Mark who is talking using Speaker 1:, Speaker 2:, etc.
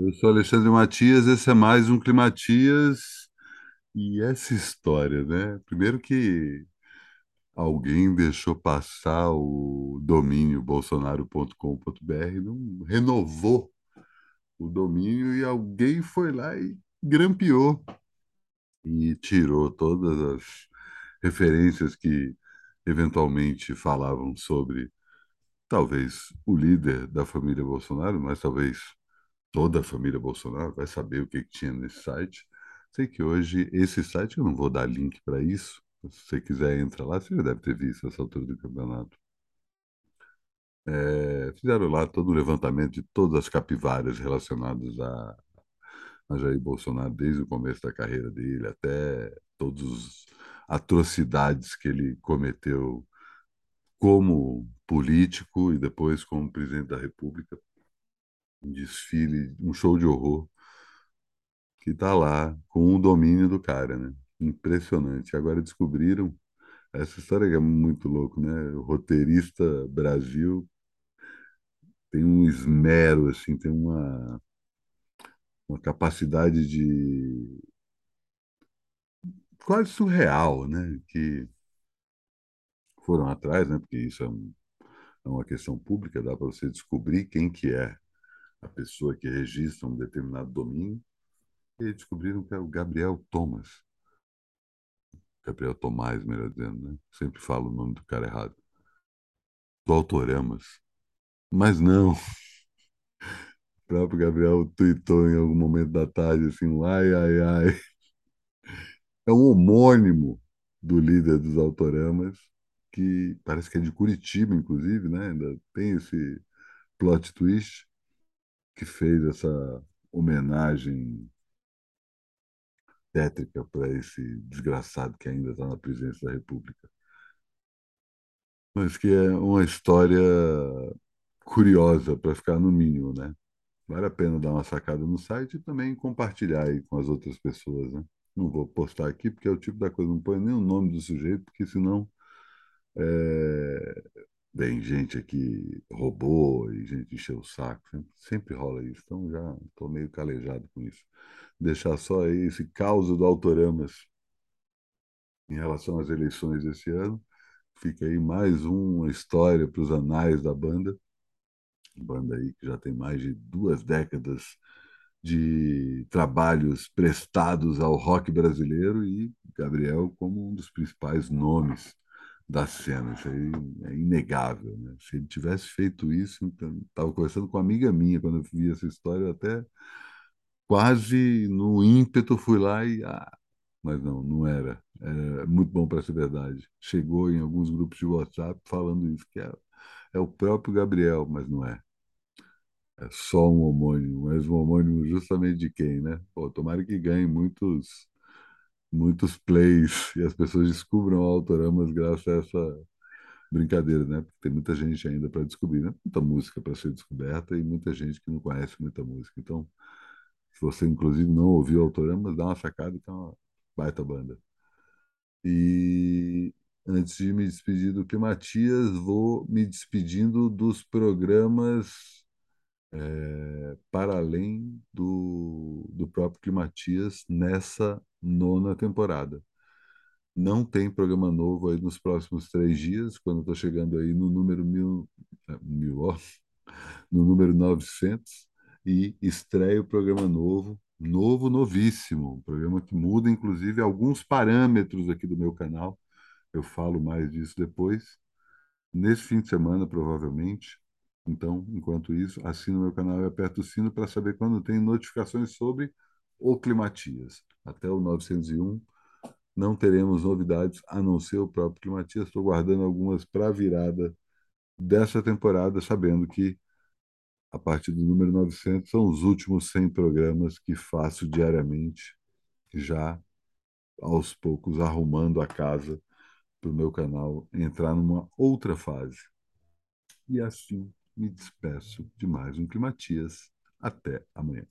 Speaker 1: Eu sou Alexandre Matias, esse é mais um Climatias e essa história, né? Primeiro que alguém deixou passar o domínio bolsonaro.com.br, não renovou o domínio e alguém foi lá e grampeou e tirou todas as referências que eventualmente falavam sobre talvez o líder da família Bolsonaro, mas talvez toda a família Bolsonaro vai saber o que, que tinha nesse site. Sei que hoje esse site, eu não vou dar link para isso. Se você quiser, entra lá. Você já deve ter visto essa altura do campeonato. É, fizeram lá todo o levantamento de todas as capivaras relacionadas a, a Jair Bolsonaro, desde o começo da carreira dele até todas as atrocidades que ele cometeu como político e depois como presidente da República. Um desfile, um show de horror que está lá com o domínio do cara, né? Impressionante. Agora descobriram essa história que é muito louco, né? O roteirista Brasil tem um esmero, assim, tem uma, uma capacidade de quase surreal, né? Que foram atrás, né? Porque isso é, um, é uma questão pública, dá para você descobrir quem que é a pessoa que registra um determinado domínio e descobriram que é o Gabriel Thomas. Gabriel Tomás, melhor dizendo, né? Sempre falo o nome do cara errado. Do Autoramas. Mas não. O próprio Gabriel tweetou em algum momento da tarde assim, ai, ai, ai. É um homônimo do líder dos Autoramas, que parece que é de Curitiba, inclusive, né? Ainda tem esse plot twist que fez essa homenagem tétrica para esse desgraçado que ainda está na presidência da República. Mas que é uma história curiosa para ficar no mínimo, né? Vale a pena dar uma sacada no site e também compartilhar aí com as outras pessoas, né? Não vou postar aqui porque é o tipo da coisa, não põe nem o nome do sujeito, porque senão é... vem gente aqui roubou e gente encheu o saco. Sempre, sempre rola isso. Então já estou meio calejado com isso deixar só aí esse caos do Autoramas em relação às eleições desse ano. Fica aí mais uma história para os anais da banda. Banda aí que já tem mais de duas décadas de trabalhos prestados ao rock brasileiro e Gabriel como um dos principais nomes da cena. Isso aí é inegável. Né? Se ele tivesse feito isso, então, estava conversando com uma amiga minha quando eu vi essa história, eu até quase no ímpeto fui lá e ah, mas não, não era. Muito bom para ser verdade. Chegou em alguns grupos de WhatsApp falando isso que é, é o próprio Gabriel, mas não é. É só um homônimo, mas um homônimo justamente de quem, né? Pô, tomara que ganhe muitos muitos plays e as pessoas descubram Autoramas graças a essa brincadeira, né? Porque tem muita gente ainda para descobrir, né? Muita música para ser descoberta e muita gente que não conhece muita música. Então, se você, inclusive, não ouviu Autoramas, dá uma sacada, que é uma baita banda. E antes de me despedir do Climatias, vou me despedindo dos programas é, para além do, do próprio Climatias nessa nona temporada. Não tem programa novo aí nos próximos três dias, quando estou chegando aí no número mil, é, mil ó, no número 900 e estreia o programa novo, novo, novíssimo, um programa que muda, inclusive, alguns parâmetros aqui do meu canal. Eu falo mais disso depois. Nesse fim de semana, provavelmente. Então, enquanto isso, assina o meu canal e aperta o sino para saber quando tem notificações sobre o Climatias. Até o 901 não teremos novidades a não ser o próprio Climatias. Estou guardando algumas para a virada dessa temporada, sabendo que a partir do número 900, são os últimos 100 programas que faço diariamente, já aos poucos arrumando a casa para o meu canal entrar numa outra fase. E assim me despeço de mais um Climatias. Até amanhã.